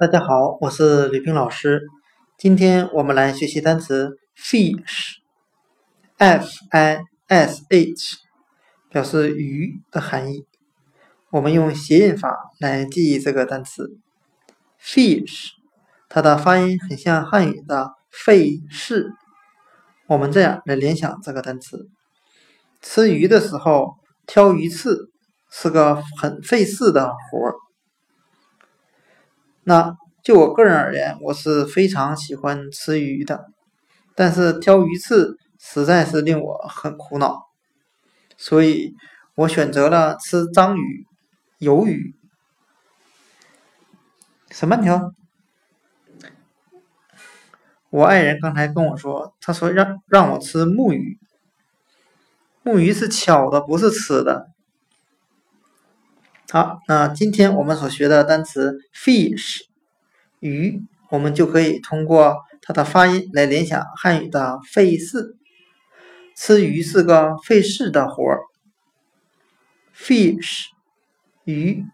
大家好，我是吕冰老师。今天我们来学习单词 fish，f i s h，表示鱼的含义。我们用谐音法来记忆这个单词 fish，它的发音很像汉语的费事。我们这样来联想这个单词：吃鱼的时候挑鱼刺是个很费事的活儿。那就我个人而言，我是非常喜欢吃鱼的，但是挑鱼刺实在是令我很苦恼，所以我选择了吃章鱼、鱿鱼。什么条？我爱人刚才跟我说，他说让让我吃木鱼，木鱼是敲的，不是吃的。好，那今天我们所学的单词 fish 鱼，我们就可以通过它的发音来联想汉语的费事。吃鱼是个费事的活儿。fish 鱼。